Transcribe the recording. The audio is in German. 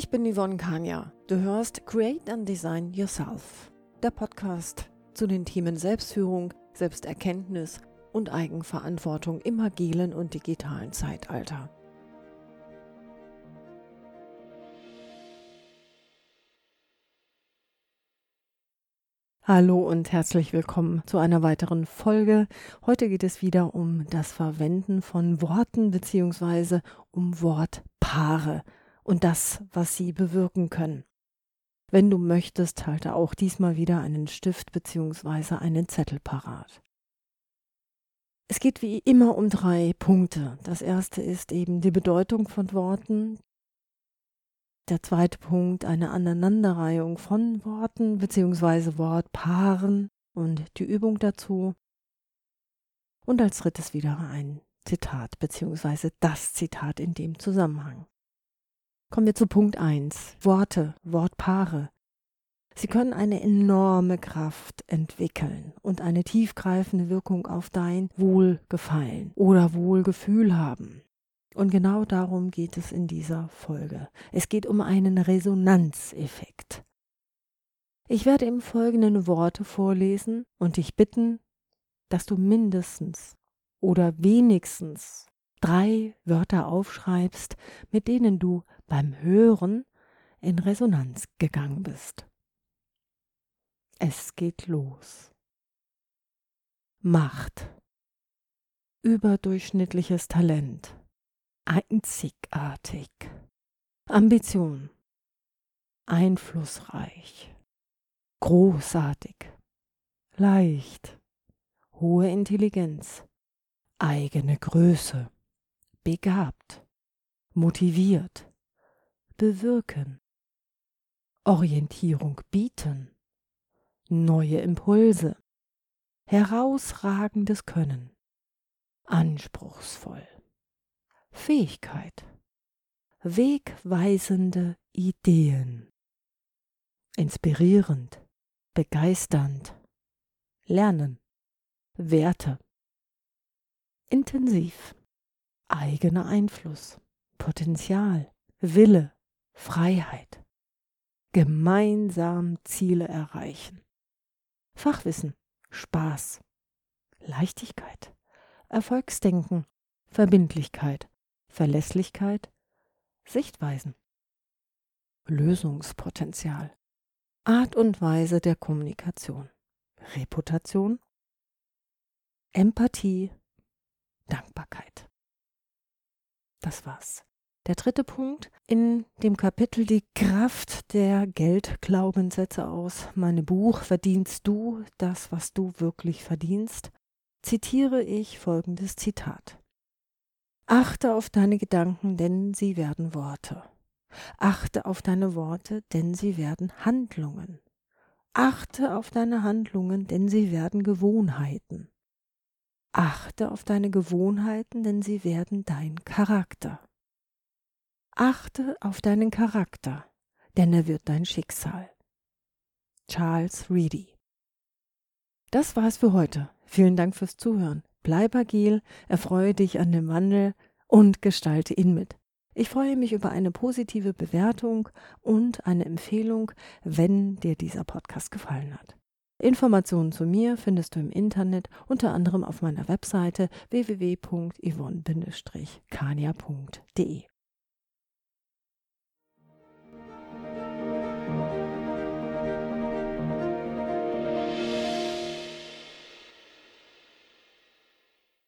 Ich bin Yvonne Kania. Du hörst Create and Design Yourself, der Podcast zu den Themen Selbstführung, Selbsterkenntnis und Eigenverantwortung im agilen und digitalen Zeitalter. Hallo und herzlich willkommen zu einer weiteren Folge. Heute geht es wieder um das Verwenden von Worten bzw. um Wortpaare und das, was sie bewirken können. Wenn du möchtest, halte auch diesmal wieder einen Stift bzw. einen Zettel parat. Es geht wie immer um drei Punkte. Das erste ist eben die Bedeutung von Worten. Der zweite Punkt eine Aneinanderreihung von Worten bzw. Wortpaaren und die Übung dazu. Und als drittes wieder ein Zitat bzw. das Zitat in dem Zusammenhang. Kommen wir zu Punkt 1. Worte, Wortpaare. Sie können eine enorme Kraft entwickeln und eine tiefgreifende Wirkung auf dein Wohlgefallen oder Wohlgefühl haben. Und genau darum geht es in dieser Folge. Es geht um einen Resonanzeffekt. Ich werde im Folgenden Worte vorlesen und dich bitten, dass du mindestens oder wenigstens drei Wörter aufschreibst, mit denen du beim Hören in Resonanz gegangen bist. Es geht los. Macht. Überdurchschnittliches Talent. Einzigartig. Ambition. Einflussreich. Großartig. Leicht. Hohe Intelligenz. Eigene Größe. Begabt. Motiviert. Bewirken, Orientierung bieten, neue Impulse, herausragendes Können, anspruchsvoll, Fähigkeit, wegweisende Ideen, inspirierend, begeisternd, lernen, Werte, intensiv, eigener Einfluss, Potenzial, Wille, Freiheit. Gemeinsam Ziele erreichen. Fachwissen, Spaß, Leichtigkeit, Erfolgsdenken, Verbindlichkeit, Verlässlichkeit, Sichtweisen, Lösungspotenzial, Art und Weise der Kommunikation, Reputation, Empathie, Dankbarkeit. Das war's. Der dritte Punkt in dem Kapitel die Kraft der Geldglaubenssätze aus meinem Buch Verdienst du das, was du wirklich verdienst, zitiere ich folgendes Zitat. Achte auf deine Gedanken, denn sie werden Worte. Achte auf deine Worte, denn sie werden Handlungen. Achte auf deine Handlungen, denn sie werden Gewohnheiten. Achte auf deine Gewohnheiten, denn sie werden dein Charakter. Achte auf deinen Charakter, denn er wird dein Schicksal. Charles Reedy Das war's für heute. Vielen Dank fürs Zuhören. Bleib agil, erfreue dich an dem Wandel und gestalte ihn mit. Ich freue mich über eine positive Bewertung und eine Empfehlung, wenn dir dieser Podcast gefallen hat. Informationen zu mir findest du im Internet, unter anderem auf meiner Webseite www.yvonne-kania.de.